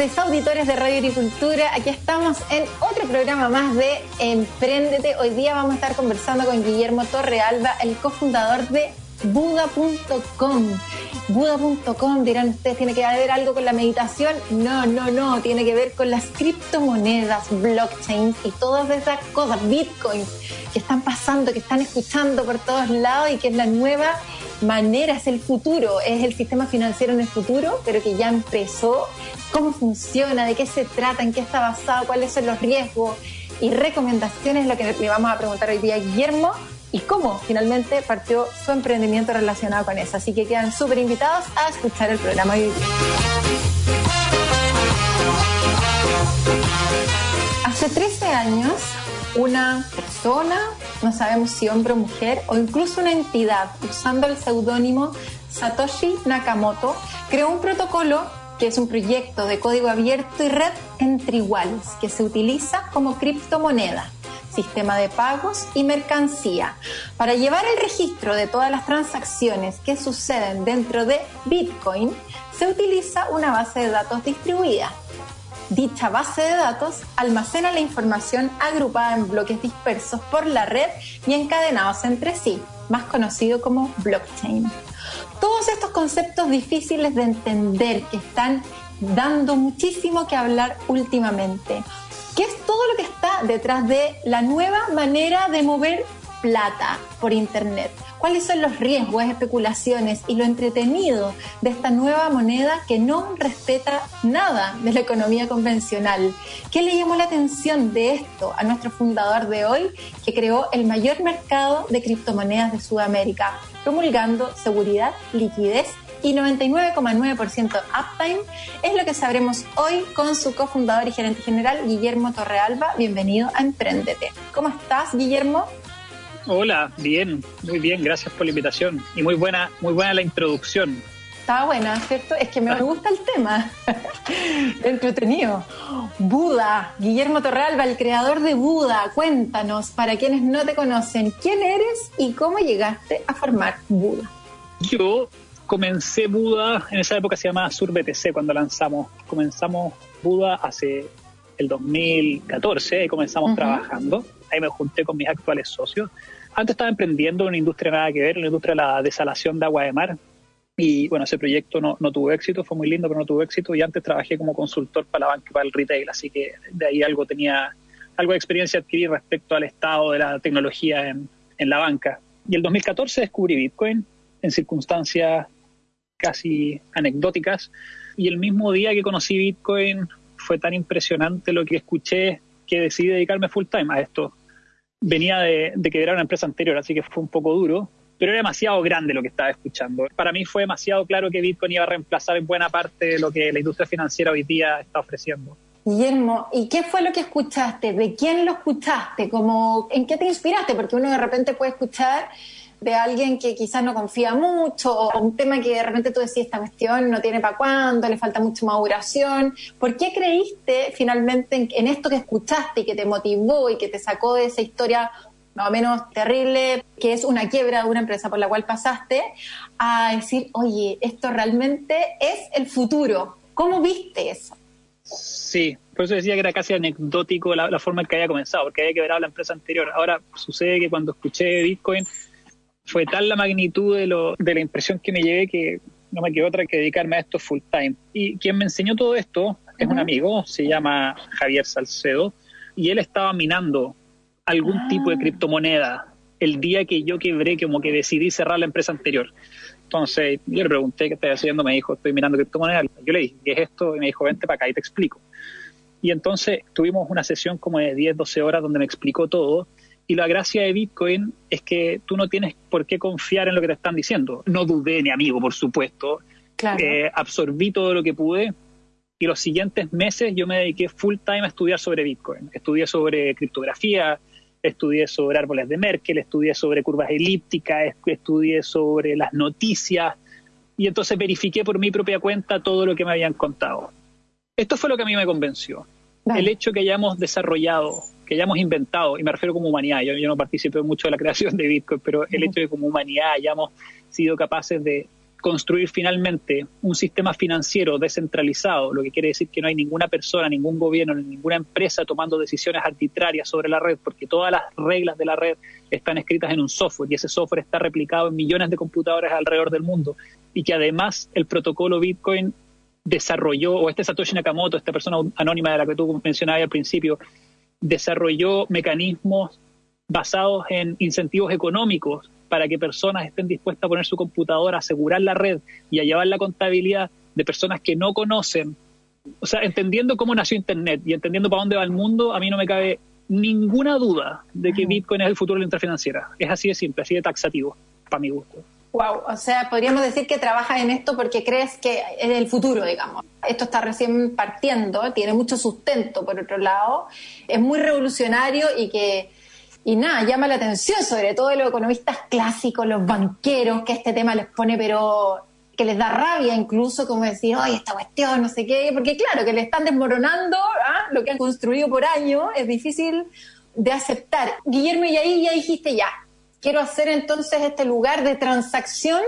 Tardes, auditores de Radio Agricultura. Aquí estamos en otro programa más de Emprendete. Hoy día vamos a estar conversando con Guillermo Torrealba, el cofundador de Buda.com. Buda.com, dirán ustedes, ¿tiene que ver algo con la meditación? No, no, no, tiene que ver con las criptomonedas, blockchain y todas esas cosas, bitcoins que están pasando, que están escuchando por todos lados y que es la nueva manera, es el futuro, es el sistema financiero en el futuro, pero que ya empezó cómo funciona, de qué se trata, en qué está basado, cuáles son los riesgos y recomendaciones, lo que le vamos a preguntar hoy día a Guillermo y cómo finalmente partió su emprendimiento relacionado con eso. Así que quedan súper invitados a escuchar el programa hoy. Hace 13 años, una persona, no sabemos si hombre o mujer, o incluso una entidad, usando el seudónimo Satoshi Nakamoto, creó un protocolo que es un proyecto de código abierto y red entre iguales, que se utiliza como criptomoneda, sistema de pagos y mercancía. Para llevar el registro de todas las transacciones que suceden dentro de Bitcoin, se utiliza una base de datos distribuida. Dicha base de datos almacena la información agrupada en bloques dispersos por la red y encadenados entre sí, más conocido como blockchain todos estos conceptos difíciles de entender que están dando muchísimo que hablar últimamente. ¿Qué es todo lo que está detrás de la nueva manera de mover plata por Internet? ¿Cuáles son los riesgos, especulaciones y lo entretenido de esta nueva moneda que no respeta nada de la economía convencional? ¿Qué le llamó la atención de esto a nuestro fundador de hoy que creó el mayor mercado de criptomonedas de Sudamérica? Promulgando seguridad, liquidez y 99,9% uptime, es lo que sabremos hoy con su cofundador y gerente general, Guillermo Torrealba. Bienvenido a Emprendete. ¿Cómo estás, Guillermo? Hola, bien, muy bien, gracias por la invitación y muy buena, muy buena la introducción. Está buena, ¿cierto? Es que me gusta el tema. Entretenido. Buda, Guillermo Torrealba, el creador de Buda. Cuéntanos, para quienes no te conocen, ¿quién eres y cómo llegaste a formar Buda? Yo comencé Buda, en esa época se llamaba SurBTC cuando lanzamos. Comenzamos Buda hace el 2014 y comenzamos trabajando. Ahí me junté con mis actuales socios. Antes estaba emprendiendo en una industria nada que ver, en la industria de la desalación de agua de mar, y bueno, ese proyecto no, no, tuvo éxito, fue muy lindo, pero no tuvo éxito. Y antes trabajé como consultor para la banca para el retail, así que de ahí algo tenía, algo de experiencia adquirir respecto al estado de la tecnología en, en la banca. Y el 2014 descubrí Bitcoin en circunstancias casi anecdóticas. Y el mismo día que conocí Bitcoin fue tan impresionante lo que escuché que decidí dedicarme full time a esto. Venía de, de que era una empresa anterior, así que fue un poco duro, pero era demasiado grande lo que estaba escuchando. Para mí fue demasiado claro que Bitcoin iba a reemplazar en buena parte lo que la industria financiera hoy día está ofreciendo. Guillermo, ¿y qué fue lo que escuchaste? ¿De quién lo escuchaste? ¿Cómo, ¿En qué te inspiraste? Porque uno de repente puede escuchar de alguien que quizás no confía mucho o un tema que de repente tú decís esta cuestión no tiene para cuándo, le falta mucha maduración. ¿Por qué creíste finalmente en, en, esto que escuchaste y que te motivó y que te sacó de esa historia más o menos terrible, que es una quiebra de una empresa por la cual pasaste, a decir, oye, esto realmente es el futuro. ¿Cómo viste eso? Sí, por eso decía que era casi anecdótico la, forma en que había comenzado, porque había quebrado la empresa anterior. Ahora sucede que cuando escuché Bitcoin fue tal la magnitud de, lo, de la impresión que me llevé que no me quedó otra que dedicarme a esto full time. Y quien me enseñó todo esto es un amigo, se llama Javier Salcedo, y él estaba minando algún tipo de ah. criptomoneda el día que yo quebré, como que decidí cerrar la empresa anterior. Entonces, yo le pregunté qué estás haciendo, me dijo, estoy mirando criptomonedas. Yo le dije, ¿qué es esto? Y me dijo, vente para acá y te explico. Y entonces tuvimos una sesión como de 10, 12 horas donde me explicó todo. Y la gracia de Bitcoin es que tú no tienes por qué confiar en lo que te están diciendo. No dudé, ni amigo, por supuesto. Claro. Eh, absorbí todo lo que pude Y los siguientes meses yo me dediqué full time a estudiar sobre Bitcoin. Estudié sobre criptografía, estudié sobre árboles de Merkel, estudié sobre curvas elípticas, estudié sobre las noticias y entonces verifiqué por mi propia cuenta todo lo que me habían contado. Esto fue lo que a mí me convenció. El hecho que hayamos desarrollado, que hayamos inventado, y me refiero como humanidad, yo, no participé mucho de la creación de Bitcoin, pero el hecho de que como humanidad hayamos sido capaces de construir finalmente un sistema financiero descentralizado, lo que quiere decir que no hay ninguna persona, ningún gobierno, ninguna empresa tomando decisiones arbitrarias sobre la red, porque todas las reglas de la red están escritas en un software y ese software está replicado en millones de computadores alrededor del mundo y que además el protocolo Bitcoin desarrolló, o este Satoshi Nakamoto, esta persona anónima de la que tú mencionabas al principio, desarrolló mecanismos basados en incentivos económicos para que personas estén dispuestas a poner su computadora, a asegurar la red y a llevar la contabilidad de personas que no conocen. O sea, entendiendo cómo nació Internet y entendiendo para dónde va el mundo, a mí no me cabe ninguna duda de que Bitcoin es el futuro de la interfinanciera. Es así de simple, así de taxativo, para mi gusto. Wow, o sea, podríamos decir que trabajas en esto porque crees que es el futuro, digamos. Esto está recién partiendo, tiene mucho sustento, por otro lado, es muy revolucionario y que y nada, llama la atención, sobre todo de los economistas clásicos, los banqueros, que este tema les pone, pero que les da rabia incluso, como decir, oye, esta cuestión, no sé qué, porque claro, que le están desmoronando ¿ah? lo que han construido por años, es difícil de aceptar. Guillermo, y ahí ya dijiste, ya, quiero hacer entonces este lugar de transacción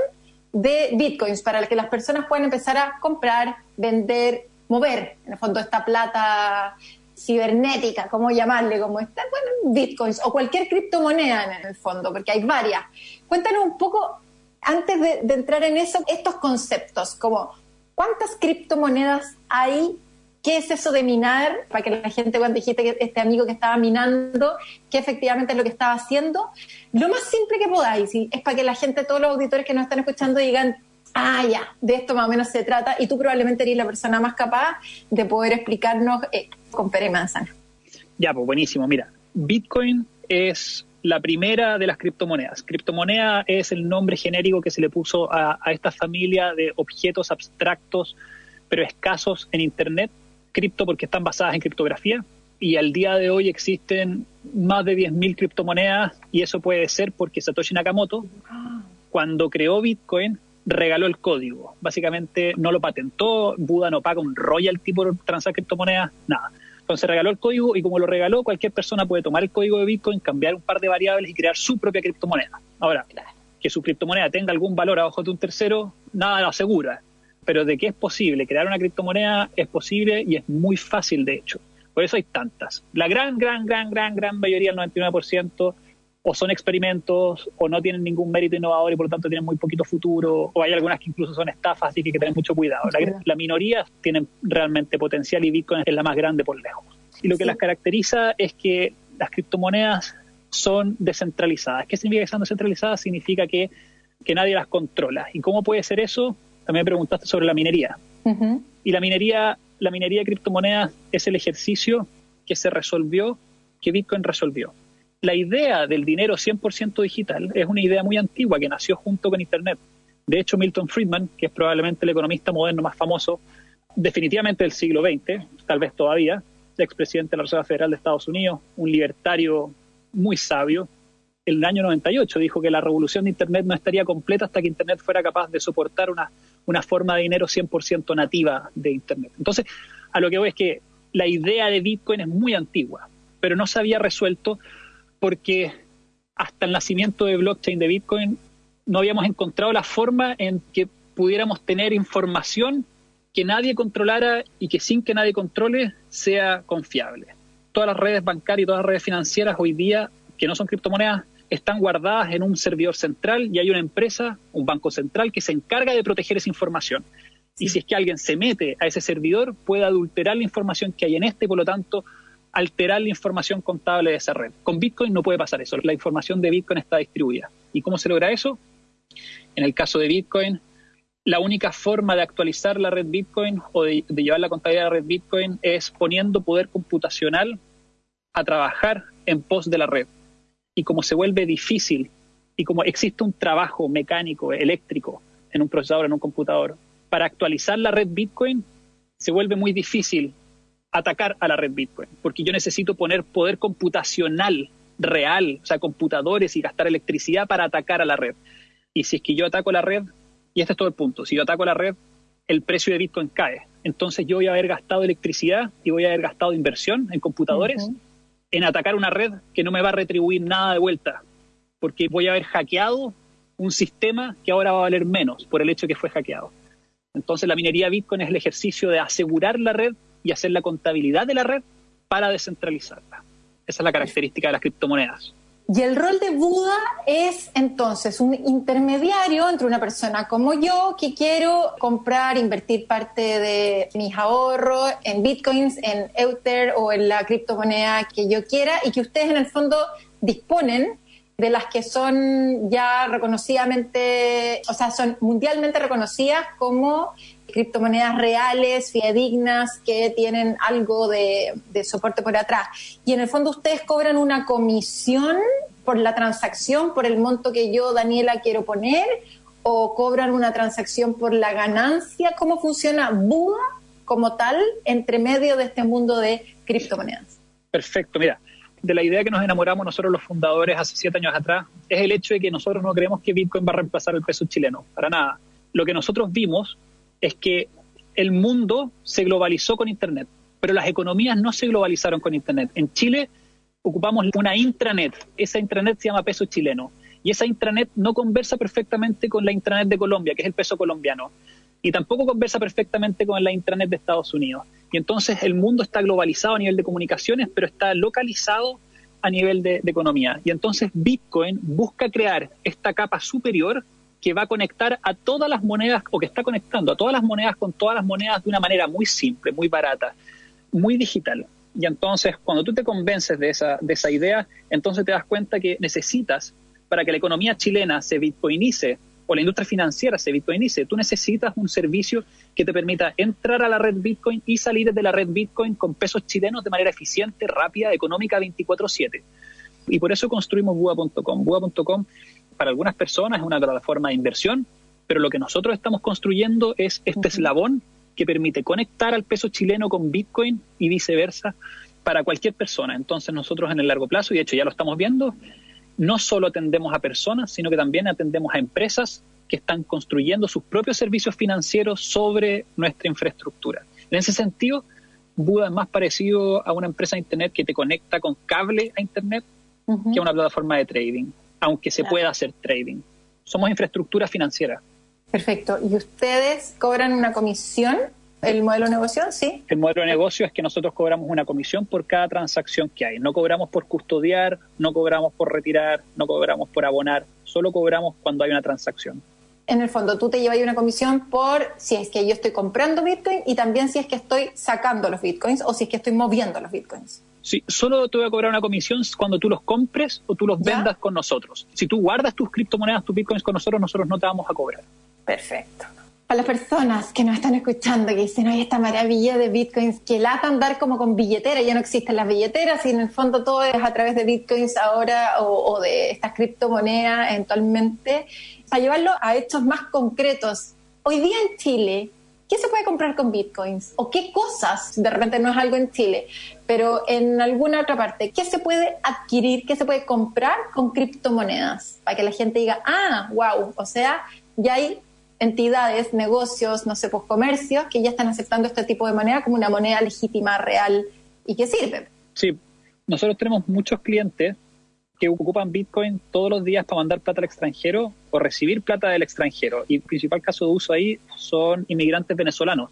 de bitcoins para que las personas puedan empezar a comprar, vender, mover, en el fondo, esta plata cibernética, ¿cómo llamarle? Como está, bueno, bitcoins o cualquier criptomoneda en el fondo, porque hay varias. Cuéntanos un poco, antes de, entrar en eso, estos conceptos, como cuántas criptomonedas hay, qué es eso de minar, para que la gente cuando dijiste que este amigo que estaba minando, qué efectivamente es lo que estaba haciendo, lo más simple que podáis, es para que la gente, todos los auditores que nos están escuchando digan, ah, ya, de esto más o menos se trata, y tú probablemente eres la persona más capaz de poder explicarnos eh, con pere manzana. Ya, pues buenísimo. Mira, Bitcoin es la primera de las criptomonedas. Criptomoneda es el nombre genérico que se le puso a, esta familia de objetos abstractos, pero escasos en Internet. Cripto porque están basadas en criptografía. Y al día de hoy existen más de 10.000 criptomonedas y eso puede ser porque Satoshi Nakamoto, cuando creó Bitcoin, regaló el código. Básicamente no lo patentó, Buda no paga un royalty por transar criptomonedas, nada. Entonces regaló el código y como lo regaló, cualquier persona puede tomar el código de Bitcoin, cambiar un par de variables y crear su propia criptomoneda. Ahora, que su criptomoneda tenga algún valor a ojos de un tercero, nada lo asegura. Pero de que es posible crear una criptomoneda, es posible y es muy fácil, de hecho. Por eso hay tantas. La gran, gran, gran, gran, gran mayoría, el 99%, o son experimentos o no tienen ningún mérito innovador y por lo tanto tienen muy poquito futuro, o hay algunas que incluso son estafas, así que hay que tener mucho cuidado. La, minoría tienen realmente potencial y Bitcoin es la más grande por lejos. Y lo que las caracteriza es que las criptomonedas son descentralizadas. ¿Qué significa que sean descentralizadas? Significa que, que nadie las controla. ¿Y cómo puede ser eso? También preguntaste sobre la minería. Y la minería, la minería de criptomonedas es el ejercicio que se resolvió, que Bitcoin resolvió la idea del dinero 100% digital es una idea muy antigua que nació junto con Internet. De hecho, Milton Friedman, que es probablemente el economista moderno más famoso, definitivamente del siglo XX, tal vez todavía, expresidente de la Reserva Federal de Estados Unidos, un libertario muy sabio, en el año 98 dijo que la revolución de Internet no estaría completa hasta que Internet fuera capaz de soportar una, una forma de dinero 100% nativa de Internet. Entonces, a lo que voy es que la idea de Bitcoin es muy antigua, pero no se había resuelto porque hasta el nacimiento de blockchain de Bitcoin no habíamos encontrado la forma en que pudiéramos tener información que nadie controlara y que sin que nadie controle sea confiable. Todas las redes bancarias y todas las redes financieras hoy día, que no son criptomonedas, están guardadas en un servidor central y hay una empresa, un banco central, que se encarga de proteger esa información. Y si es que alguien se mete a ese servidor, puede adulterar la información que hay en este y por lo tanto alterar la información contable de esa red. Con Bitcoin no puede pasar eso. La información de Bitcoin está distribuida. ¿Y cómo se logra eso? En el caso de Bitcoin, la única forma de actualizar la red Bitcoin o de, llevar la contabilidad de la red Bitcoin es poniendo poder computacional a trabajar en pos de la red. Y como se vuelve difícil y como existe un trabajo mecánico, eléctrico, en un procesador, en un computador, para actualizar la red Bitcoin, se vuelve muy difícil atacar a la red Bitcoin, porque yo necesito poner poder computacional real, o sea, computadores y gastar electricidad para atacar a la red. Y si es que yo ataco la red, y este es todo el punto, si yo ataco la red, el precio de Bitcoin cae. Entonces yo voy a haber gastado electricidad y voy a haber gastado inversión en computadores en atacar una red que no me va a retribuir nada de vuelta, porque voy a haber hackeado un sistema que ahora va a valer menos por el hecho de que fue hackeado. Entonces la minería Bitcoin es el ejercicio de asegurar la red y hacer la contabilidad de la red para descentralizarla. Esa es la característica de las criptomonedas. Y el rol de Buda es entonces un intermediario entre una persona como yo que quiero comprar, invertir parte de mis ahorros en bitcoins, en Ether o en la criptomoneda que yo quiera y que ustedes en el fondo disponen de las que son ya reconocidamente, o sea, son mundialmente reconocidas como criptomonedas reales, fidedignas, que tienen algo de, soporte por atrás. Y en el fondo ustedes cobran una comisión por la transacción, por el monto que yo, Daniela, quiero poner, o cobran una transacción por la ganancia. ¿Cómo funciona Buda como tal entre medio de este mundo de criptomonedas? Perfecto, mira. De la idea que nos enamoramos nosotros los fundadores hace siete años atrás es el hecho de que nosotros no creemos que Bitcoin va a reemplazar el peso chileno, para nada. Lo que nosotros vimos es que el mundo se globalizó con Internet, pero las economías no se globalizaron con Internet. En Chile ocupamos una intranet, esa intranet se llama peso chileno, y esa intranet no conversa perfectamente con la intranet de Colombia, que es el peso colombiano, y tampoco conversa perfectamente con la intranet de Estados Unidos. Y entonces el mundo está globalizado a nivel de comunicaciones, pero está localizado a nivel de, de economía. Y entonces Bitcoin busca crear esta capa superior que va a conectar a todas las monedas o que está conectando a todas las monedas con todas las monedas de una manera muy simple, muy barata, muy digital. Y entonces, cuando tú te convences de esa, de esa idea, entonces te das cuenta que necesitas, para que la economía chilena se bitcoinice o la industria financiera se bitcoinice, tú necesitas un servicio que te permita entrar a la red Bitcoin y salir de la red Bitcoin con pesos chilenos de manera eficiente, rápida, económica, 24/7. Y por eso construimos Bua.com. Bua.com para algunas personas es una plataforma de inversión, pero lo que nosotros estamos construyendo es este eslabón que permite conectar al peso chileno con Bitcoin y viceversa para cualquier persona. Entonces nosotros en el largo plazo, y de hecho ya lo estamos viendo, no solo atendemos a personas, sino que también atendemos a empresas que están construyendo sus propios servicios financieros sobre nuestra infraestructura. En ese sentido, Buda es más parecido a una empresa de Internet que te conecta con cable a Internet que a una plataforma de trading aunque se pueda hacer trading. Somos infraestructura financiera. Perfecto. ¿Y ustedes cobran una comisión? ¿El modelo de negocio? Sí. El modelo de negocio es que nosotros cobramos una comisión por cada transacción que hay. No cobramos por custodiar, no cobramos por retirar, no cobramos por abonar, solo cobramos cuando hay una transacción. En el fondo, tú te llevas una comisión por si es que yo estoy comprando Bitcoin y también si es que estoy sacando los Bitcoins o si es que estoy moviendo los Bitcoins. Sí, solo te voy a cobrar una comisión cuando tú los compres o tú los vendas con nosotros. Si tú guardas tus criptomonedas, tus bitcoins con nosotros, nosotros no te vamos a cobrar. Perfecto. A las personas que nos están escuchando, que dicen, hay esta maravilla de bitcoins, que latan dar como con billetera, ya no existen las billeteras y en el fondo todo es a través de bitcoins ahora o, o de estas criptomonedas eventualmente, para llevarlo a hechos más concretos. Hoy día en Chile, ¿qué se puede comprar con bitcoins? ¿O qué cosas, de repente no es algo en Chile, pero en alguna otra parte, ¿qué se puede adquirir, qué se puede comprar con criptomonedas? Para que la gente diga, ah, wow, o sea, ya hay entidades, negocios, no sé, pues comercios que ya están aceptando este tipo de moneda como una moneda legítima, real y que sirve. Sí, nosotros tenemos muchos clientes que ocupan Bitcoin todos los días para mandar plata al extranjero o recibir plata del extranjero. Y el principal caso de uso ahí son inmigrantes venezolanos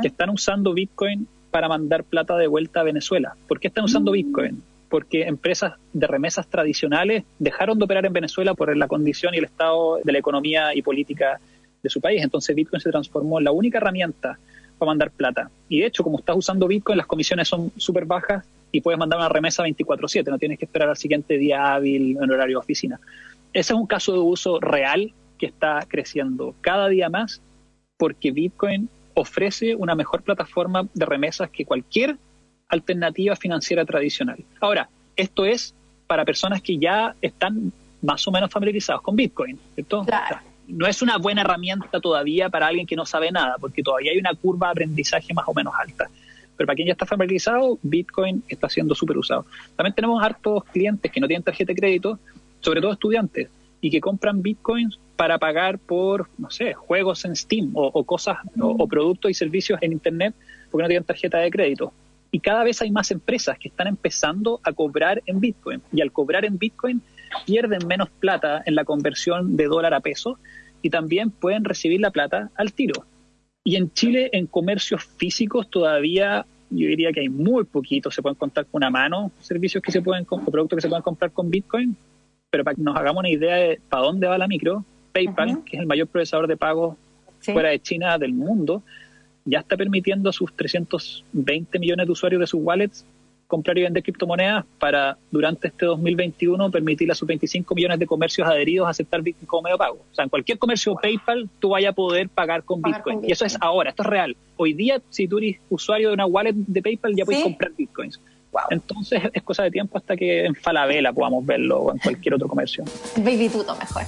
que están usando Bitcoin para mandar plata de vuelta a Venezuela. ¿Por qué están usando mm. Bitcoin? Porque empresas de remesas tradicionales dejaron de operar en Venezuela por la condición y el estado de la economía y política de su país. Entonces Bitcoin se transformó en la única herramienta para mandar plata. Y de hecho, como estás usando Bitcoin, las comisiones son súper bajas y puedes mandar una remesa 24/7, no tienes que esperar al siguiente día hábil en horario de oficina. Ese es un caso de uso real que está creciendo cada día más porque Bitcoin ofrece una mejor plataforma de remesas que cualquier alternativa financiera tradicional. Ahora, esto es para personas que ya están más o menos familiarizados con Bitcoin, ¿cierto? no es una buena herramienta todavía para alguien que no sabe nada, porque todavía hay una curva de aprendizaje más o menos alta. Pero para quien ya está familiarizado, Bitcoin está siendo súper usado. También tenemos hartos clientes que no tienen tarjeta de crédito, sobre todo estudiantes, y que compran Bitcoins para pagar por, no sé, juegos en Steam o, cosas o, productos y servicios en Internet porque no tienen tarjeta de crédito. Y cada vez hay más empresas que están empezando a cobrar en Bitcoin. Y al cobrar en Bitcoin pierden menos plata en la conversión de dólar a peso y también pueden recibir la plata al tiro. Y en Chile, en comercios físicos, todavía yo diría que hay muy poquitos, se pueden contar con una mano servicios que se pueden, o productos que se pueden comprar con Bitcoin, pero para que nos hagamos una idea de para dónde va la micro, PayPal, que es el mayor procesador de pagos fuera de China del mundo, ya está permitiendo a sus 320 millones de usuarios de sus wallets comprar y vender criptomonedas para durante este 2021 permitir a sus 25 millones de comercios adheridos a aceptar Bitcoin como medio pago. O sea, en cualquier comercio PayPal tú vayas a poder pagar con, Bitcoin. Y eso es ahora, esto es real. Hoy día, si tú eres usuario de una wallet de PayPal, ya puedes comprar Bitcoins. Entonces es cosa de tiempo hasta que en Falabella podamos verlo o en cualquier otro comercio. En Baby Tuto mejor.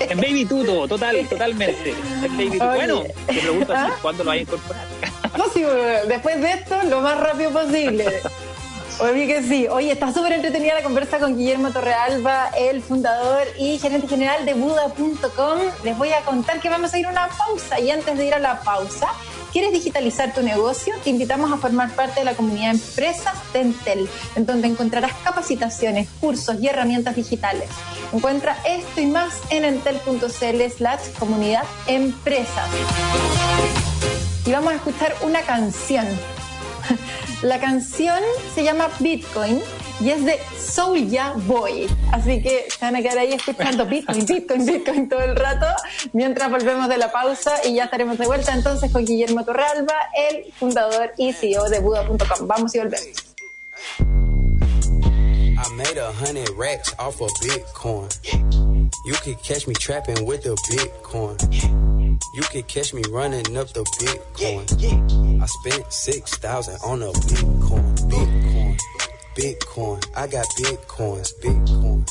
En Baby Tuto, total, totalmente. En Baby Tuto. Bueno, te pregunto así, ¿Ah? ¿cuándo lo vas a incorporar? No, sí, después de esto, lo más rápido posible. Oye, que sí. Oye, está súper entretenida la conversa con Guillermo Torrealba, el fundador y gerente general de Buda.com. Les voy a contar que vamos a ir a una pausa y antes de ir a la pausa, ¿quieres digitalizar tu negocio? Te invitamos a formar parte de la comunidad empresas de Entel, en donde encontrarás capacitaciones, cursos y herramientas digitales. Encuentra esto y más en entel.cl slash comunidad empresas. Y vamos a escuchar una canción la canción se llama Bitcoin y es de Soulja Boy. Así que se van a quedar ahí escuchando Bitcoin, Bitcoin, Bitcoin todo el rato mientras volvemos de la pausa y ya estaremos de vuelta entonces con Guillermo Torralba, el fundador y CEO de Buda.com. Vamos y volvemos. I made a hundred racks off of Bitcoin. You could catch me trapping with the Bitcoin. You could catch me running up the Bitcoin. I spent 6,000 on a Bitcoin. Bitcoin. Bitcoin. I got Bitcoins. Bitcoin.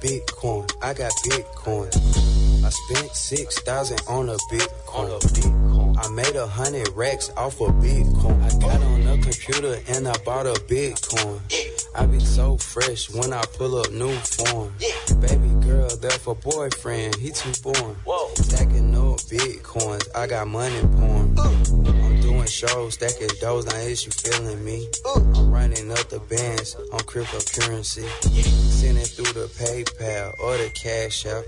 Bitcoin. I got Bitcoin. I spent 6,000 on a Bitcoin. I made a hundred racks off of Bitcoin. I got on a computer and I bought a Bitcoin. I be so fresh when I pull up new form. Baby girl, there for boyfriend, he too born. Stacking up bitcoins, I got money pouring. I'm doing shows, stacking doughs, now is you feeling me? I'm running up the bands on cryptocurrency. Sending through the PayPal or the Cash App.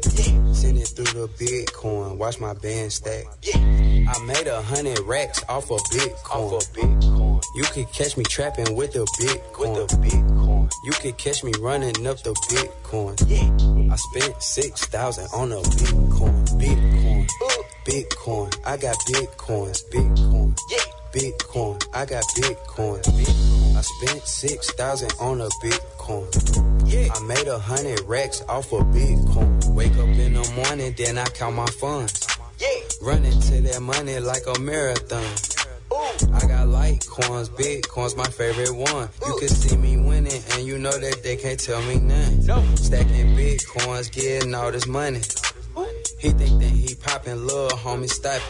Sending through the Bitcoin, watch my band stack. I made a hundred racks off of Bitcoin. Off of Bitcoin. You could catch me trapping with the Bitcoin. With the Bitcoin. You could catch me running up the Bitcoin. Yeah. I spent six thousand on a Bitcoin. Bitcoin. Bitcoin. I got Bitcoins. Bitcoin. Yeah. Bitcoin. I got Bitcoin. Bitcoin. I spent six thousand on a Bitcoin. Yeah. I made a hundred racks off of Bitcoin. Wake up in the morning, then I count my funds. Yeah. Running to that money like a marathon. Ooh. I got Litecoins, Bitcoins, my favorite one. Ooh. You can see me winning, and you know that they can't tell me nothing. No. Stacking Bitcoins, getting all this money. He think that he popping, little homie, stop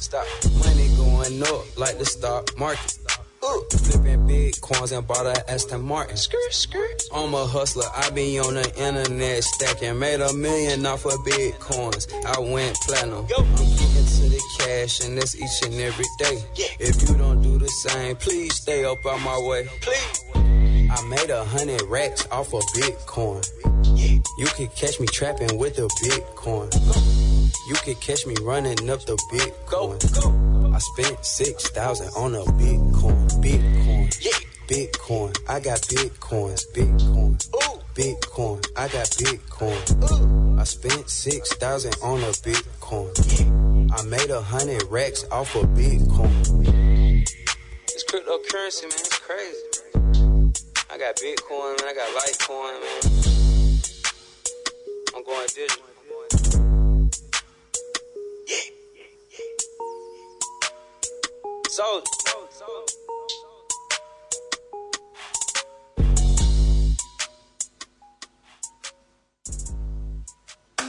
Stop. Money going up like the stock market. Ooh. Flipping big coins and bought a Aston Martin. Skirt, skirt. I'm a hustler. I be on the internet stacking. Made a million off of bitcoins. I went platinum. Yo. I'm kicking to the cash and that's each and every day. Yeah. If you don't do the same, please stay up on my way. Please. I made a hundred racks off of Bitcoin. You could catch me trapping with a Bitcoin. You could catch me running up the Bitcoin. I spent 6,000 on a Bitcoin. Bitcoin. Yeah. Bitcoin. I got Bitcoins. Bitcoin. Ooh. Bitcoin. I got Bitcoin. Ooh. I spent 6,000 on a Bitcoin. I made a hundred racks off of Bitcoin. It's cryptocurrency, man, it's crazy. I got Bitcoin, man. I got Litecoin, man. I'm going digital. So.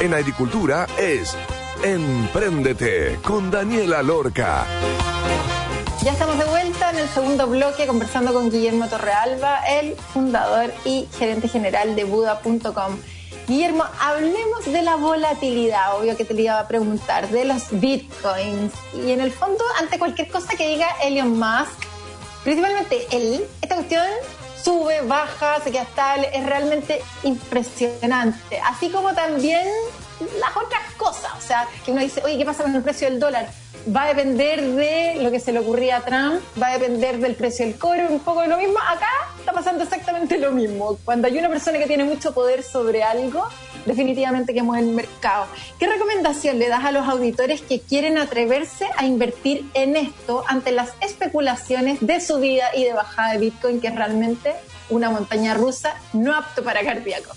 En agricultura es Empréndete con Daniela Lorca. Ya estamos de vuelta en el segundo bloque conversando con Guillermo Torrealba, el fundador y gerente general de Buda.com. Guillermo, hablemos de la volatilidad, obvio que te lo iba a preguntar, de los bitcoins. Y en el fondo, ante cualquier cosa que diga Elon Musk, principalmente él, esta cuestión sube, baja, se queda estable, es realmente impresionante. Así como también las otras cosas, o sea, que uno dice, oye, ¿qué pasa con el precio del dólar? Va a depender de lo que se le ocurría a Trump, va a depender del precio del cobre, un poco de lo mismo. Acá está pasando exactamente lo mismo. Cuando hay una persona que tiene mucho poder sobre algo, definitivamente que mueve el mercado. ¿Qué recomendación le das a los auditores que quieren atreverse a invertir en esto ante las especulaciones de subida y de bajada de Bitcoin, que es realmente una montaña rusa no apto para cardíacos?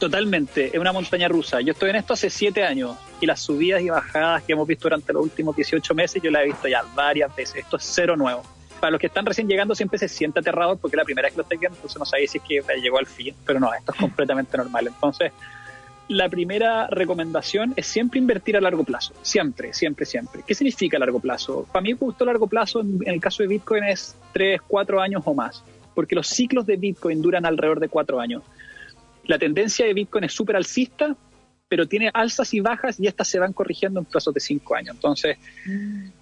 Totalmente, es una montaña rusa. Yo estoy en esto hace siete años y las subidas y bajadas que hemos visto durante los últimos 18 meses yo las he visto ya varias veces. Esto es cero nuevo. Para los que están recién llegando siempre se siente aterrador porque la primera vez que lo estoy viendo, entonces no sabéis si es que llegó al fin, pero no, esto es completamente normal. Entonces, la primera recomendación es siempre invertir a largo plazo. Siempre, siempre, siempre. ¿Qué significa largo plazo? Para mí, justo largo plazo, en el caso de Bitcoin, es 3, 4 años o más. Porque los ciclos de Bitcoin duran alrededor de 4 años. La tendencia de Bitcoin es súper alcista, pero tiene alzas y bajas y estas se van corrigiendo en plazos de 5 años. Entonces,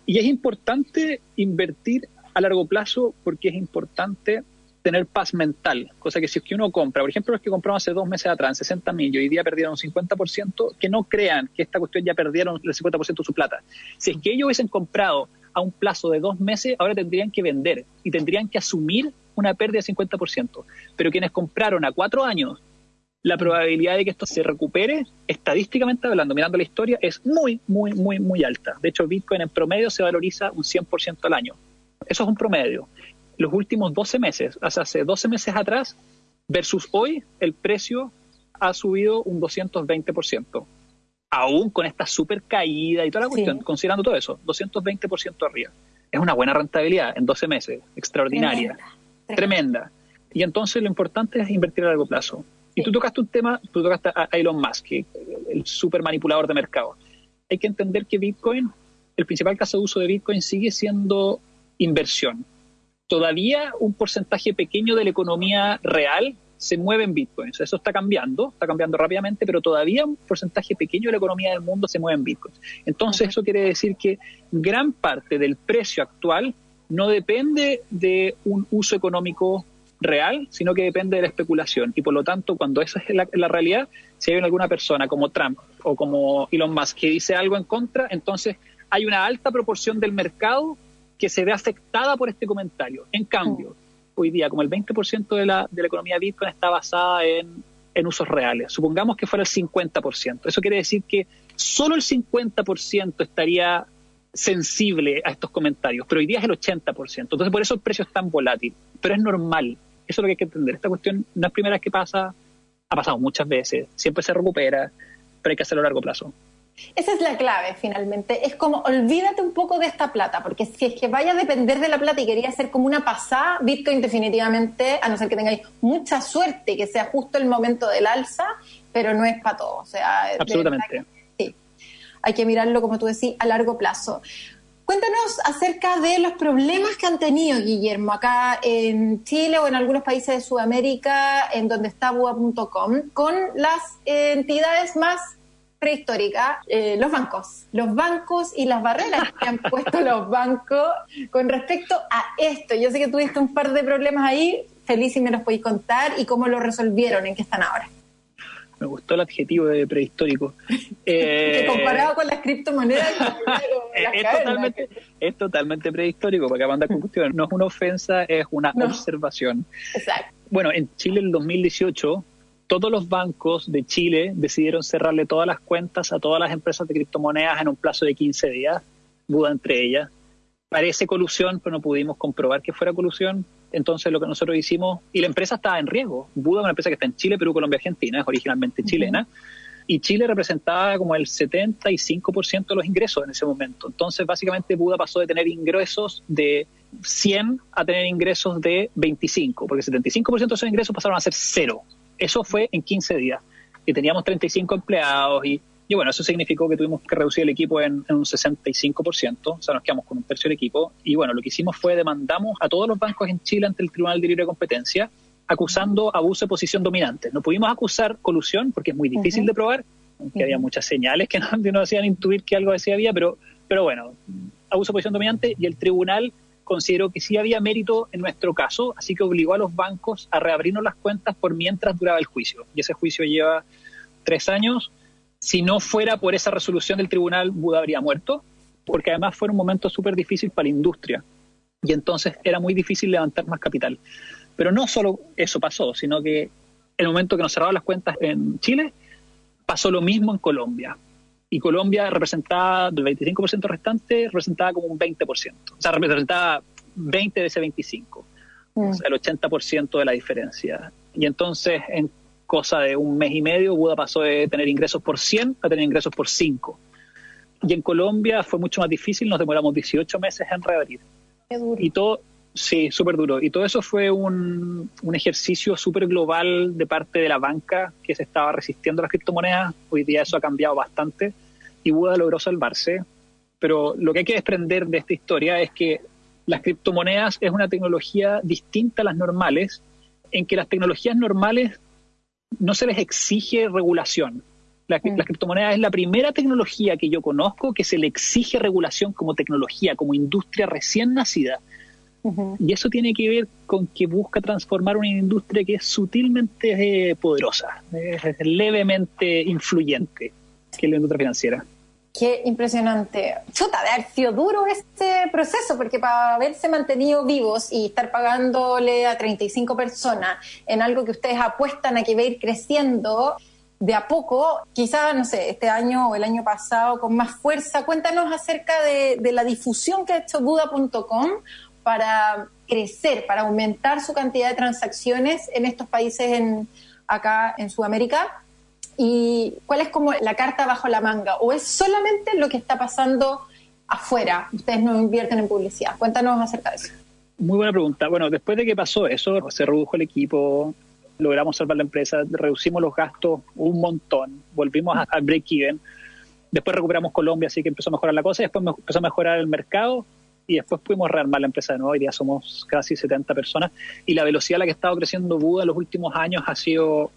y es importante invertir a largo plazo porque es importante tener paz mental, cosa que si es que uno compra, por ejemplo los que compraron hace dos meses atrás 60 mil y hoy día perdieron un 50%, que no crean que esta cuestión ya perdieron el 50% de su plata. Si es que ellos hubiesen comprado a un plazo de dos meses, ahora tendrían que vender y tendrían que asumir una pérdida de 50%. Pero quienes compraron a cuatro años, la probabilidad de que esto se recupere, estadísticamente hablando, mirando la historia, es muy, muy, muy, muy alta. De hecho, Bitcoin en promedio se valoriza un 100% al año. Eso es un promedio los últimos 12 meses, hace 12 meses atrás, versus hoy, el precio ha subido un 220%. Aún con esta super caída y toda la cuestión, considerando todo eso, 220% arriba. Es una buena rentabilidad en 12 meses, extraordinaria, tremenda. Y entonces lo importante es invertir a largo plazo. Y tú tocaste un tema, tú tocaste a Elon Musk, el super manipulador de mercado. Hay que entender que Bitcoin, el principal caso de uso de Bitcoin sigue siendo inversión todavía un porcentaje pequeño de la economía real se mueve en bitcoins. Eso está cambiando, está cambiando rápidamente, pero todavía un porcentaje pequeño de la economía del mundo se mueve en bitcoins. Entonces, eso quiere decir que gran parte del precio actual no depende de un uso económico real, sino que depende de la especulación. Y por lo tanto, cuando esa es la, la realidad, si hay alguna persona como Trump o como Elon Musk que dice algo en contra, entonces hay una alta proporción del mercado que se ve afectada por este comentario. En cambio, mm. hoy día, como el 20% de la, de la economía Bitcoin está basada en, en usos reales, supongamos que fuera el 50%. Eso quiere decir que solo el 50% estaría sensible a estos comentarios, pero hoy día es el 80%. Entonces, por eso el precio es tan volátil. Pero es normal. Eso es lo que hay que entender. Esta cuestión no es primera vez que pasa, ha pasado muchas veces, siempre se recupera, pero hay que hacerlo a largo plazo. Esa es la clave, finalmente. Es como, olvídate un poco de esta plata, porque si es que vaya a depender de la plata y quería hacer como una pasada, Bitcoin definitivamente, a no ser que tengáis mucha suerte, que sea justo el momento del alza, pero no es para todo. O sea, Absolutamente. sí. Hay que mirarlo, como tú decís, a largo plazo. Cuéntanos acerca de los problemas que han tenido, Guillermo, acá en Chile o en algunos países de Sudamérica, en donde está BUA.com, con las entidades más prehistórica, eh, los bancos, los bancos y las barreras que han puesto los bancos con respecto a esto. Yo sé que tuviste un par de problemas ahí, feliz si me los podéis contar y cómo lo resolvieron, en qué están ahora. Me gustó el adjetivo de prehistórico. Eh, comparado con las criptomonedas, es, totalmente, es totalmente prehistórico, porque mandar con No es una ofensa, es una observación. Exacto. Bueno, en Chile en el 2018 todos los bancos de Chile decidieron cerrarle todas las cuentas a todas las empresas de criptomonedas en un plazo de 15 días, Buda entre ellas. Parece colusión, pero no pudimos comprobar que fuera colusión. Entonces lo que nosotros hicimos, y la empresa estaba en riesgo. Buda es una empresa que está en Chile, Perú, Colombia, Argentina, es originalmente chilena. Y Chile representaba como el 75% de los ingresos en ese momento. Entonces, básicamente, Buda pasó de tener ingresos de 100 a tener ingresos de 25, porque el 75% de esos ingresos pasaron a ser cero. Eso fue en 15 días. Y teníamos 35 empleados y, y bueno, eso significó que tuvimos que reducir el equipo en, un 65%, o sea, nos quedamos con un tercio del equipo. Y bueno, lo que hicimos fue demandamos a todos los bancos en Chile ante el Tribunal de Libre Competencia acusando abuso de posición dominante. No pudimos acusar colusión porque es muy difícil de probar, aunque había muchas señales que nos hacían intuir que algo así había, pero, pero bueno, abuso de posición dominante y el tribunal consideró que sí había mérito en nuestro caso, así que obligó a los bancos a reabrirnos las cuentas por mientras duraba el juicio. Y ese juicio lleva tres años. Si no fuera por esa resolución del tribunal, Buda habría muerto, porque además fue un momento súper difícil para la industria. Y entonces era muy difícil levantar más capital. Pero no solo eso pasó, sino que el momento que nos cerraron las cuentas en Chile, pasó lo mismo en Colombia y Colombia representaba, del 25% restante, representaba como un 20%. O sea, representaba 20 de ese 25. O mm. sea, el 80% de la diferencia. Y entonces, en cosa de un mes y medio, Buda pasó de tener ingresos por 100 a tener ingresos por 5. Y en Colombia fue mucho más difícil, nos demoramos 18 meses en reabrir. Qué duro. Y todo, sí, súper duro. Y todo eso fue un, un ejercicio súper global de parte de la banca que se estaba resistiendo a las criptomonedas. Hoy día eso ha cambiado bastante y Buda logró salvarse. Pero lo que hay que desprender de esta historia es que las criptomonedas es una tecnología distinta a las normales, en que las tecnologías normales no se les exige regulación. La, mm. criptomoneda es la primera tecnología que yo conozco que se le exige regulación como tecnología, como industria recién nacida. Y eso tiene que ver con que busca transformar una industria que es sutilmente eh, poderosa, es levemente influyente, que es la industria financiera. Qué impresionante. Chuta, de haber sido duro este proceso, porque para haberse mantenido vivos y estar pagándole a 35 personas en algo que ustedes apuestan a que va a ir creciendo de a poco, quizás, no sé, este año o el año pasado con más fuerza. Cuéntanos acerca de, de la difusión que ha hecho Buda.com para crecer, para aumentar su cantidad de transacciones en estos países en, acá en Sudamérica y cuál es como la carta bajo la manga o es solamente lo que está pasando afuera. Ustedes no invierten en publicidad. Cuéntanos acerca de eso. Muy buena pregunta. Bueno, después de que pasó eso, se redujo el equipo, logramos salvar la empresa, reducimos los gastos un montón, volvimos al break-even. Después recuperamos Colombia, así que empezó a mejorar la cosa, y después empezó a mejorar el mercado y después pudimos rearmar la empresa de nuevo. Hoy día somos casi 70 personas y la velocidad a la que ha estado creciendo Buda en los últimos años ha sido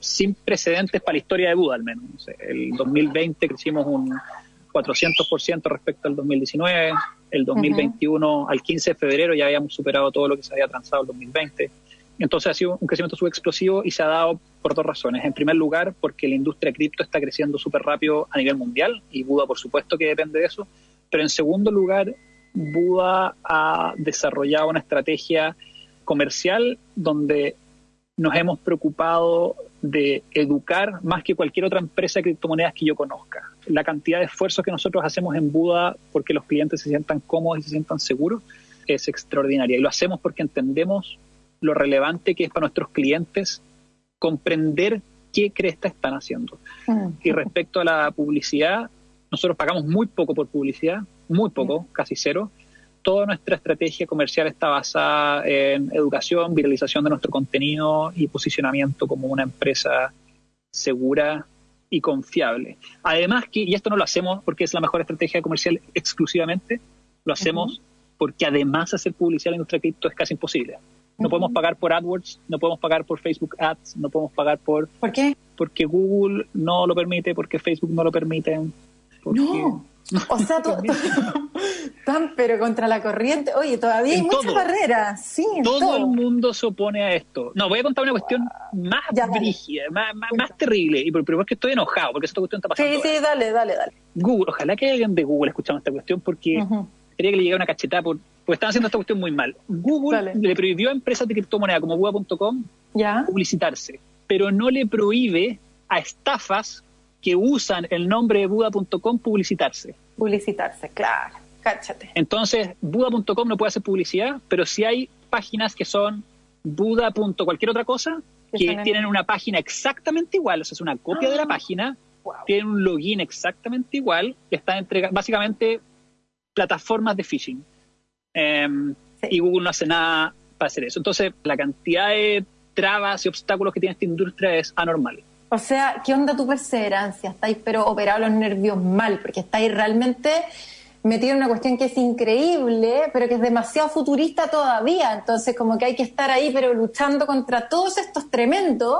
sin precedentes para la historia de Buda al menos. El 2020 crecimos un 400% respecto al 2019, el 2021 al 15 de febrero ya habíamos superado todo lo que se había transado el 2020. Entonces ha sido un crecimiento subexplosivo y se ha dado por dos razones. En primer lugar, porque la industria cripto está creciendo súper rápido a nivel mundial y Buda por supuesto que depende de eso. Pero en segundo lugar, Buda ha desarrollado una estrategia comercial donde nos hemos preocupado de educar más que cualquier otra empresa de criptomonedas que yo conozca. La cantidad de esfuerzos que nosotros hacemos en Buda porque los clientes se sientan cómodos y se sientan seguros es extraordinaria. Y lo hacemos porque entendemos lo relevante que es para nuestros clientes comprender qué cresta están haciendo. Mm. Y respecto a la publicidad, nosotros pagamos muy poco por publicidad, muy poco, casi cero, toda nuestra estrategia comercial está basada en educación, viralización de nuestro contenido y posicionamiento como una empresa segura y confiable. Además que, y esto no lo hacemos porque es la mejor estrategia comercial exclusivamente, lo hacemos porque además hacer publicidad en nuestra cripto es casi imposible. No podemos pagar por AdWords, no podemos pagar por Facebook Ads, no podemos pagar por... ¿Por qué? Porque Google no lo permite, porque Facebook no lo permite. no. O sea, tan pero contra la corriente. Oye, todavía hay muchas barreras. Sí, todo, el mundo se opone a esto. No, voy a contar una cuestión más brígida, más, más, terrible. Y por, primero es que estoy enojado porque esta cuestión está pasando. Sí, sí, dale, dale, dale. Google, ojalá que alguien de Google escuchando esta cuestión porque quería que le llegara una cachetada por, porque están haciendo esta cuestión muy mal. Google le prohibió a empresas de criptomoneda como Google.com publicitarse pero no le prohíbe a estafas que usan el nombre de Buda.com publicitarse. Publicitarse, claro. Cáchate. Entonces, Buda.com no puede hacer publicidad, pero si hay páginas que son Buda. cualquier otra cosa, que tienen una página exactamente igual, o sea, es una copia de la ah, página, tienen un login exactamente igual, que están entregando, básicamente, plataformas de phishing. Em, y Google no hace nada para hacer eso. Entonces, la cantidad de trabas y obstáculos que tiene esta industria es anormal. O sea, ¿qué onda tu perseverancia? Estáis pero operados los nervios mal, porque estáis realmente metido en una cuestión que es increíble, pero que es demasiado futurista todavía. Entonces, como que hay que estar ahí, pero luchando contra todos estos tremendos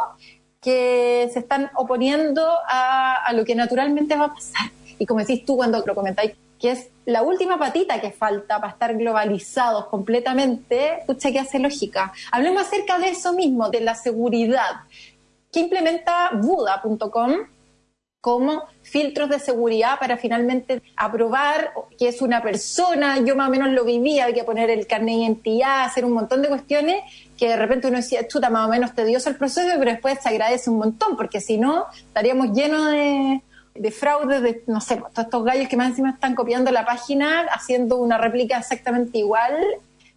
que se están oponiendo a, lo que naturalmente va a pasar. Y como decís tú cuando lo comentáis, que es la última patita que falta para estar globalizados completamente, pucha que hace lógica. Hablemos acerca de eso mismo, de la seguridad. ¿Qué implementa Buda.com como filtros de seguridad para finalmente aprobar que es una persona, yo más o menos lo vivía, hay que poner el carnet de identidad, hacer un montón de cuestiones que de repente uno decía, chuta, más o menos tedioso el proceso, pero después se agradece un montón, porque si no, estaríamos llenos de, de fraude, de, no sé, todos estos gallos que más encima están copiando la página, haciendo una réplica exactamente igual.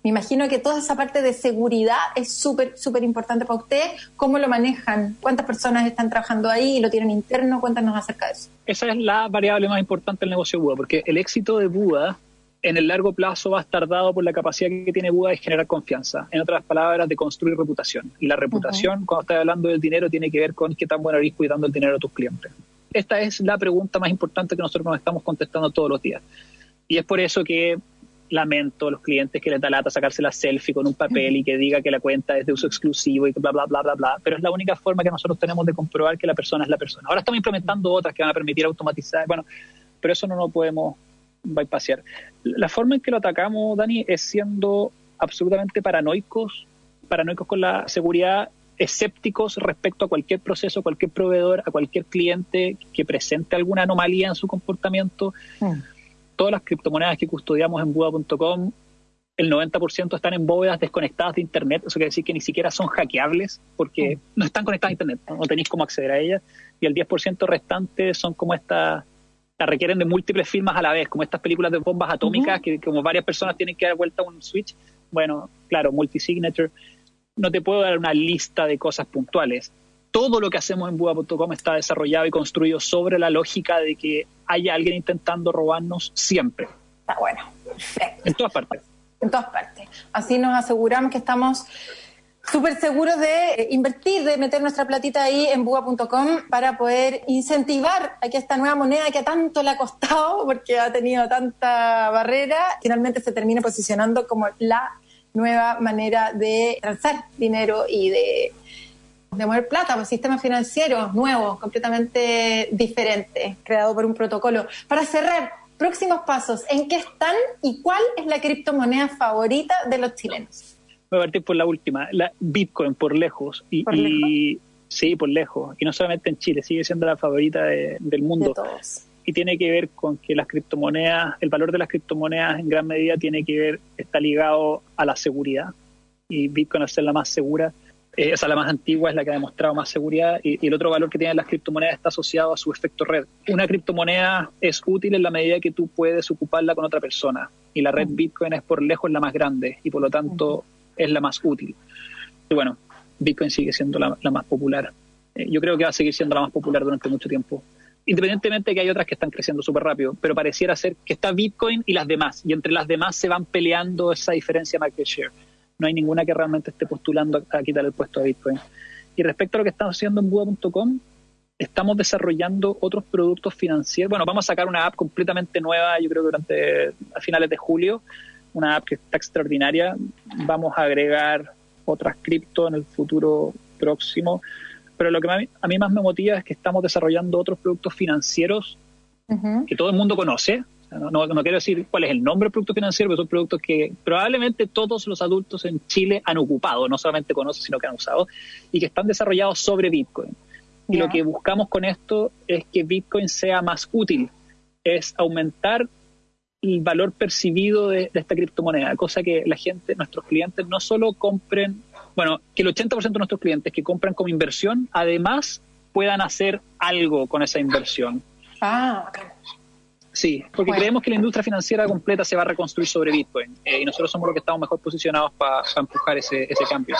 Me imagino que toda esa parte de seguridad es súper, súper importante para ustedes. ¿Cómo lo manejan? ¿Cuántas personas están trabajando ahí y lo tienen interno? Cuéntanos acerca de eso. Esa es la variable más importante del negocio Buda, porque el éxito de Buda en el largo plazo va a estar dado por la capacidad que tiene Buda de generar confianza. En otras palabras, de construir reputación. Y la reputación, cuando estás hablando del dinero, tiene que ver con qué tan bueno eres cuidando el dinero a tus clientes esta es la pregunta más importante que nosotros nos estamos contestando todos los días. Y es por eso que lamento a los clientes que les da lata sacarse la selfie con un papel y que diga que la cuenta es de uso exclusivo y que bla, bla, bla, bla, bla. Pero es la única forma que nosotros tenemos de comprobar que la persona es la persona. Ahora estamos implementando otras que van a permitir automatizar, bueno, pero eso no lo podemos bypassear. La forma en que lo atacamos, Dani, es siendo absolutamente paranoicos, paranoicos con la seguridad escépticos respecto a cualquier proceso, cualquier proveedor, a cualquier cliente que presente alguna anomalía en su comportamiento. Mm. Todas las criptomonedas que custodiamos en Buda.com, el 90% están en bóvedas desconectadas de Internet, eso quiere decir que ni siquiera son hackeables porque mm. no están conectadas a Internet, no tenéis cómo acceder a ellas, y el 10% restante son como estas, la requieren de múltiples firmas a la vez, como estas películas de bombas atómicas, que como varias personas tienen que dar vuelta a un switch, bueno, claro, multisignature no te puedo dar una lista de cosas puntuales. Todo lo que hacemos en Buda.com está desarrollado y construido sobre la lógica de que haya alguien intentando robarnos siempre. Está bueno, perfecto. En todas partes. En todas partes. Así nos aseguramos que estamos súper seguros de eh, invertir, de meter nuestra platita ahí en buga.com para poder incentivar a que esta nueva moneda que tanto le ha costado porque ha tenido tanta barrera, finalmente se termine posicionando como la nueva manera de transar dinero y de, de mover plata, pues sistemas financieros nuevos, completamente diferentes, creado por un protocolo. Para cerrar, próximos pasos, ¿en qué están y cuál es la criptomoneda favorita de los chilenos? Voy a partir por la última, la Bitcoin por lejos. Y, sí, por lejos. Y no solamente en Chile, sigue siendo la favorita del mundo. De todos y tiene que ver con que las criptomonedas, el valor de las criptomonedas en gran medida tiene que ver, está ligado a la seguridad y Bitcoin al ser la más segura, eh, o sea, la más antigua es la que ha demostrado más seguridad y, el otro valor que tienen las criptomonedas está asociado a su efecto red. Una criptomoneda es útil en la medida que tú puedes ocuparla con otra persona y la red Bitcoin es por lejos la más grande y por lo tanto es la más útil. Y bueno, Bitcoin sigue siendo la, más popular. Eh, yo creo que va a seguir siendo la más popular durante mucho tiempo independientemente de que hay otras que están creciendo súper rápido, pero pareciera ser que está Bitcoin y las demás, y entre las demás se van peleando esa diferencia de market share. No hay ninguna que realmente esté postulando a, quitar el puesto a Bitcoin. Y respecto a lo que estamos haciendo en Buda.com, estamos desarrollando otros productos financieros. Bueno, vamos a sacar una app completamente nueva, yo creo que durante a finales de julio, una app que está extraordinaria. Vamos a agregar otras cripto en el futuro próximo pero lo que a mí más me motiva es que estamos desarrollando otros productos financieros que todo el mundo conoce. No, quiero decir cuál es el nombre del producto financiero, pero son productos que probablemente todos los adultos en Chile han ocupado, no solamente conocen, sino que han usado, y que están desarrollados sobre Bitcoin. Y lo que buscamos con esto es que Bitcoin sea más útil, es aumentar el valor percibido de, de, esta criptomoneda, cosa que la gente, nuestros clientes, no solo compren Bueno, que el 80% de nuestros clientes que compran como inversión, además puedan hacer algo con esa inversión. Ah, Sí, porque creemos que la industria financiera completa se va a reconstruir sobre Bitcoin eh, y nosotros somos los que estamos mejor posicionados para empujar ese, ese cambio.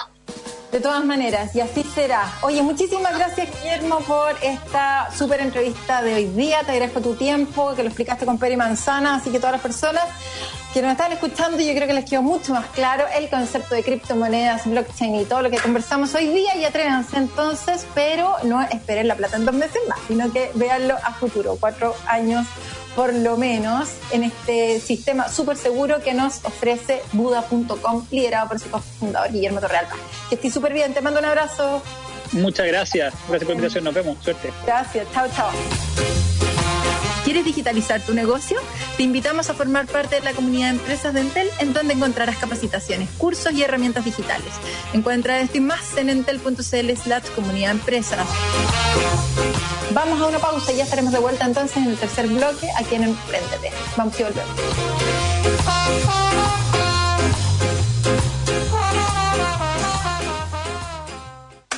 De todas maneras, y así será. Oye, muchísimas gracias, Guillermo, por esta súper entrevista de hoy día. Te agradezco tu tiempo, que lo explicaste con Peri Manzana, así que todas las personas que nos están escuchando, yo creo que les quedó mucho más claro el concepto de criptomonedas, blockchain y todo lo que conversamos hoy día y atrévanse entonces, pero no esperen la plata en dos meses más, sino que véanlo a futuro, cuatro años por lo menos en este sistema súper seguro que nos ofrece Buda.com, liderado por su cofundador Guillermo Torrealba. Que estés súper bien, te mando un abrazo. Muchas gracias, gracias por la invitación, nos vemos, suerte. Gracias, chao, chao. ¿Quieres digitalizar tu negocio? Te invitamos a formar parte de la comunidad de empresas de Entel, en donde encontrarás capacitaciones, cursos y herramientas digitales. Encuentra esto y más en entel.cl slash comunidad empresas. Vamos a una pausa y ya estaremos de vuelta entonces en el tercer bloque aquí en Emprendete. Vamos y volvemos.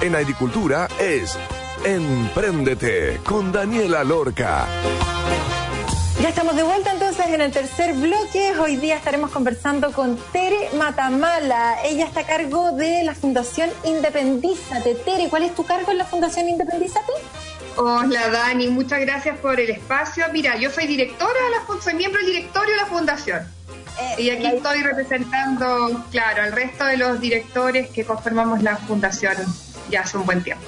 En agricultura es Empréndete con Daniela Lorca. Ya estamos de vuelta entonces en el tercer bloque. Hoy día estaremos conversando con Tere Matamala. Ella está a cargo de la Fundación Independízate. Tere, ¿cuál es tu cargo en la Fundación Independízate? Hola Dani, muchas gracias por el espacio. Mira, yo soy directora de la Fundación, soy miembro del directorio de la Fundación. Eh, Y aquí estoy representando, claro, al resto de los directores que conformamos la fundación ya hace un buen tiempo.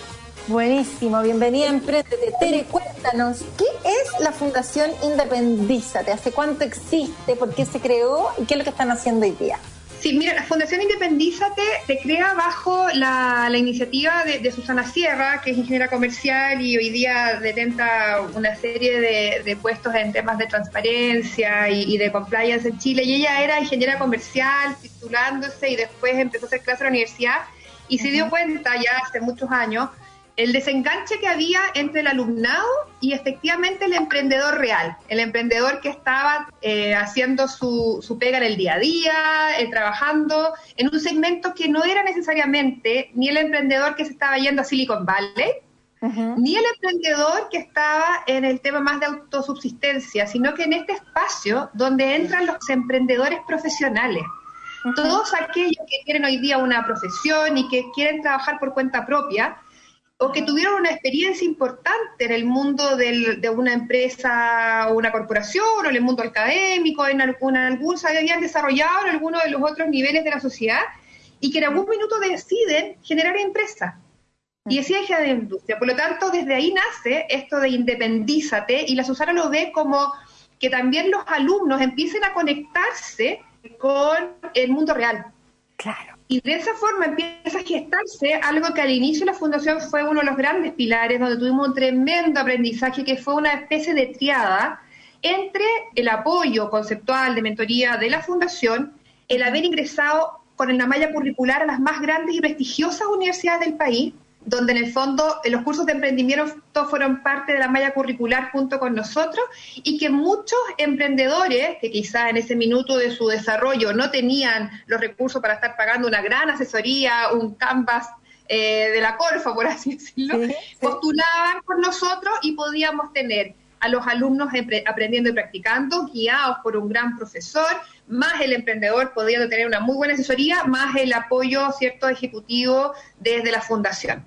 Buenísimo, bienvenida a Emprendete. Tere, cuéntanos, ¿qué es la Fundación Independízate? ¿Hace cuánto existe? ¿Por qué se creó? ¿Y qué es lo que están haciendo hoy día? Sí, mira, la Fundación Independízate se crea bajo la, la iniciativa de, de Susana Sierra, que es ingeniera comercial y hoy día detenta una serie de, de puestos en temas de transparencia y, y de compliance en Chile. Y ella era ingeniera comercial, titulándose y después empezó a hacer clases en la universidad y se dio cuenta ya hace muchos años el desenganche que había entre el alumnado y efectivamente el emprendedor real, el emprendedor que estaba eh, haciendo su, su pega en el día a día, eh, trabajando en un segmento que no era necesariamente ni el emprendedor que se estaba yendo a Silicon Valley, ni el emprendedor que estaba en el tema más de autosubsistencia, sino que en este espacio donde entran los emprendedores profesionales. Todos aquellos que quieren hoy día una profesión y que quieren trabajar por cuenta propia, o que tuvieron una experiencia importante en el mundo del- de una empresa o una corporación o en el mundo académico, en algún, algún se habían desarrollado en alguno de los otros niveles de la sociedad y que en algún minuto deciden generar empresa. Y así hay de industria. Por lo tanto, desde ahí nace esto de independízate y la Susana lo ve como que también los alumnos empiecen a conectarse con el mundo real. Claro. Y de esa forma empieza a gestarse algo que al inicio de la fundación fue uno de los grandes pilares, donde tuvimos un tremendo aprendizaje, que fue una especie de triada entre el apoyo conceptual de mentoría de la fundación, el haber ingresado con la malla curricular a las más grandes y prestigiosas universidades del país, donde en el fondo eh, los cursos de emprendimiento fueron parte de la malla curricular junto con nosotros y que muchos emprendedores que quizás en ese minuto de su desarrollo no tenían los recursos para estar pagando una gran asesoría, un canvas eh, de la Corfa, por así decirlo, Sí, sí. postulaban con nosotros y podíamos tener a los alumnos aprendiendo y practicando, guiados por un gran profesor, más el emprendedor pudiendo tener una muy buena asesoría, más el apoyo cierto ejecutivo desde la fundación.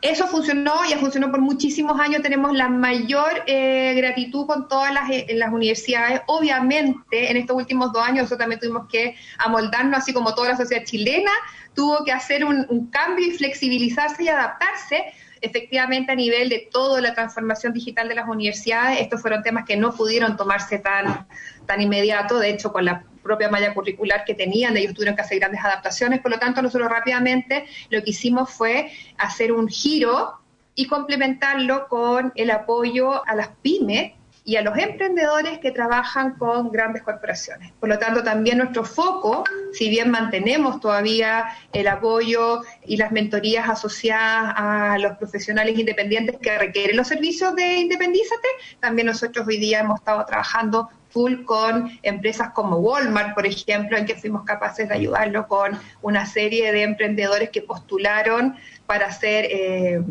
Eso funcionó, ya funcionó por muchísimos años, tenemos la mayor eh, gratitud con todas las, eh, las universidades. Obviamente, en estos últimos dos años nosotros también tuvimos que amoldarnos, así como toda la sociedad chilena tuvo que hacer un, un cambio y flexibilizarse y adaptarse, efectivamente a nivel de toda la transformación digital de las universidades, estos fueron temas que no pudieron tomarse tan, tan inmediato, de hecho con la propia malla curricular que tenían, ellos tuvieron que hacer grandes adaptaciones, por lo tanto nosotros rápidamente lo que hicimos fue hacer un giro y complementarlo con el apoyo a las pymes y a los emprendedores que trabajan con grandes corporaciones. Por lo tanto, también nuestro foco, si bien mantenemos todavía el apoyo y las mentorías asociadas a los profesionales independientes que requieren los servicios de Independízate, también nosotros hoy día hemos estado trabajando full con empresas como Walmart, por ejemplo, en que fuimos capaces de ayudarlo con una serie de emprendedores que postularon para ser... Eh,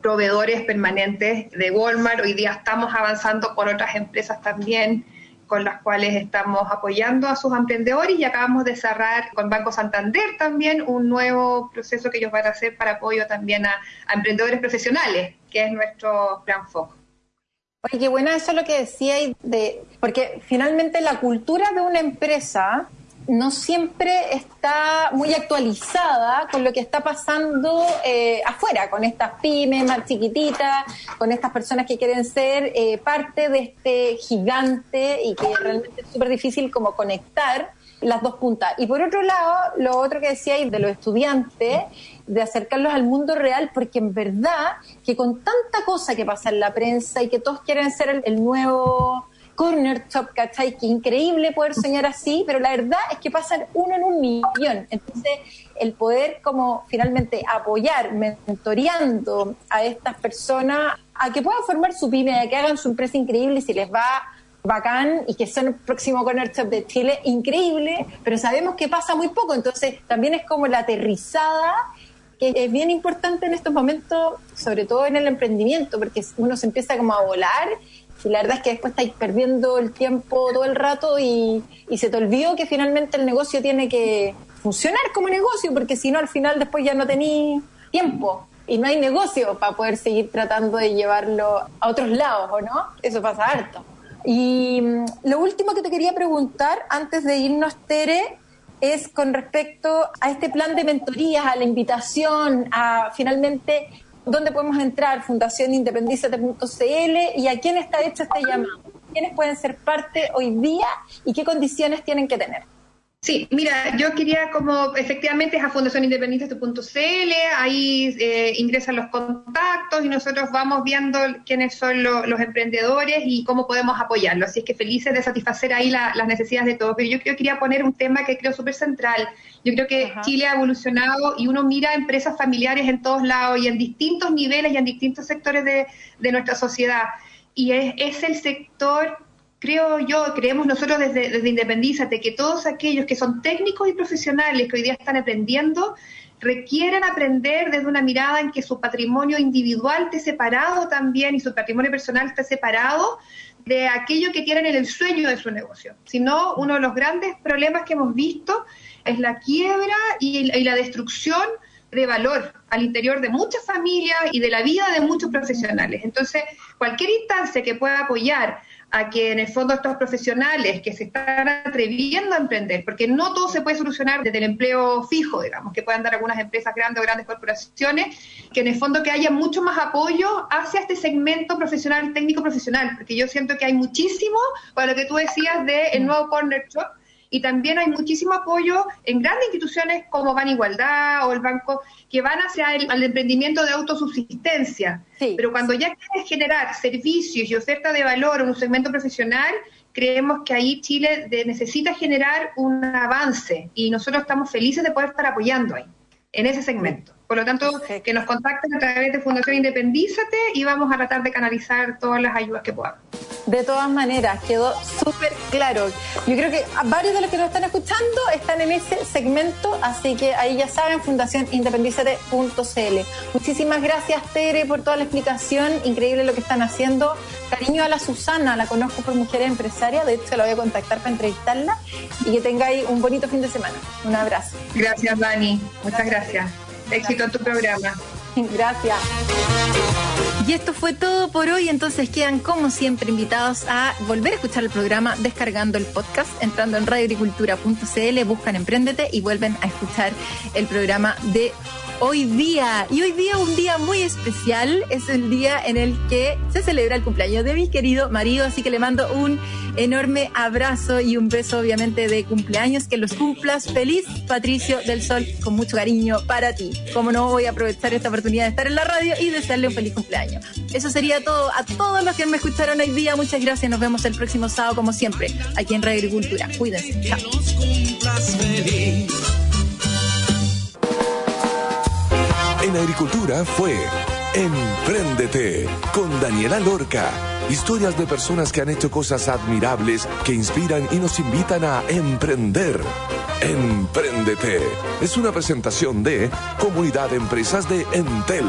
proveedores permanentes de Walmart. Hoy día estamos avanzando con otras empresas también con las cuales estamos apoyando a sus emprendedores y acabamos de cerrar con Banco Santander también un nuevo proceso que ellos van a hacer para apoyo también a, emprendedores profesionales, que es nuestro gran foco. Oye, qué buena eso lo que decía, de, porque finalmente la cultura de una empresa no siempre está muy actualizada con lo que está pasando eh, afuera, con estas pymes más chiquititas, con estas personas que quieren ser eh, parte de este gigante y que realmente es súper difícil como conectar las dos puntas. Y por otro lado, lo otro que decía de los estudiantes, de acercarlos al mundo real, porque en verdad que con tanta cosa que pasa en la prensa y que todos quieren ser el nuevo corner shop, ¿cachai? Que increíble poder soñar así, pero la verdad es que pasan uno en un millón. Entonces, el poder como finalmente apoyar, mentoreando a estas personas a que puedan formar su pyme, a que hagan su empresa increíble y si les va bacán y que son el próximo corner shop de Chile, increíble, pero sabemos que pasa muy poco, entonces también es como la aterrizada que es bien importante en estos momentos, sobre todo en el emprendimiento, porque uno se empieza como a volar y la verdad es que después estáis perdiendo el tiempo todo el rato y, se te olvidó que finalmente el negocio tiene que funcionar como negocio, porque si no al final después ya no tenéis tiempo y no hay negocio para poder seguir tratando de llevarlo a otros lados, ¿o no? Eso pasa harto. Y mm, lo último que te quería preguntar antes de irnos, Tere, es con respecto a este plan de mentorías, a la invitación, a finalmente dónde podemos entrar, fundacionindependizate.cl y a quién está hecho este llamado. ¿Quiénes pueden ser parte hoy día y qué condiciones tienen que tener? Sí, mira, yo quería como efectivamente es a fundacionindependiente.cl, ahí eh, ingresan los contactos y nosotros vamos viendo quiénes son los emprendedores y cómo podemos apoyarlos. Así es que felices de satisfacer ahí las necesidades de todos. Pero yo, quería poner un tema que creo súper central. Yo creo que Chile ha evolucionado y uno mira empresas familiares en todos lados y en distintos niveles y en distintos sectores de, nuestra sociedad. Y es, es el sector creo yo, creemos nosotros desde, desde Independízate, que todos aquellos que son técnicos y profesionales que hoy día están aprendiendo, requieren aprender desde una mirada en que su patrimonio individual esté separado también y su patrimonio personal esté separado de aquello que tienen en el sueño de su negocio. Si no, uno de los grandes problemas que hemos visto es la quiebra y, y la destrucción de valor al interior de muchas familias y de la vida de muchos profesionales. Entonces, cualquier instancia que pueda apoyar a que en el fondo estos profesionales que se están atreviendo a emprender, porque no todo se puede solucionar desde el empleo fijo, digamos, que puedan dar algunas empresas grandes o grandes corporaciones, que en el fondo que haya mucho más apoyo hacia este segmento profesional, técnico profesional, porque yo siento que hay muchísimo, para lo que tú decías de el nuevo Corner Shop, y también hay muchísimo apoyo en grandes instituciones como Ban Igualdad o el Banco que van hacia el emprendimiento de autosubsistencia. Pero cuando ya quieres generar servicios y oferta de valor en un segmento profesional, creemos que ahí Chile necesita generar un avance y nosotros estamos felices de poder estar apoyando ahí, en ese segmento. Por lo tanto, que nos contacten a través de Fundación Independízate y vamos a tratar de canalizar todas las ayudas que podamos. De todas maneras, quedó súper claro. Yo creo que varios de los que nos están escuchando están en ese segmento, así que ahí ya saben, fundacionindependízate.cl. Muchísimas gracias, Tere, por toda la explicación. Increíble lo que están haciendo. Cariño a la Susana, la conozco por Mujeres Empresarias, de hecho la voy a contactar para entrevistarla y que tengáis un bonito fin de semana. Un abrazo. Gracias, Dani. Muchas gracias. Éxito en tu programa. Gracias. Y esto fue todo por hoy, entonces quedan como siempre invitados a volver a escuchar el programa descargando el podcast, entrando en radioagricultura.cl, buscan Emprendete y vuelven a escuchar el programa de hoy día. Y hoy día un día muy especial, es el día en el que se celebra el cumpleaños de mi querido marido, así que le mando un enorme abrazo y un beso obviamente de cumpleaños, que los cumplas feliz, Patricio del Sol, con mucho cariño para ti. Como no voy a aprovechar esta oportunidad de estar en la radio y desearle un feliz cumpleaños. Eso sería todo. A todos los que me escucharon hoy día, muchas gracias. Nos vemos el próximo sábado, como siempre, aquí en Radio Agricultura. Cuídense. Chao. En Agricultura fue Empréndete con Daniela Lorca. Historias de personas que han hecho cosas admirables que inspiran y nos invitan a emprender. Empréndete es una presentación de Comunidad de Empresas de Entel.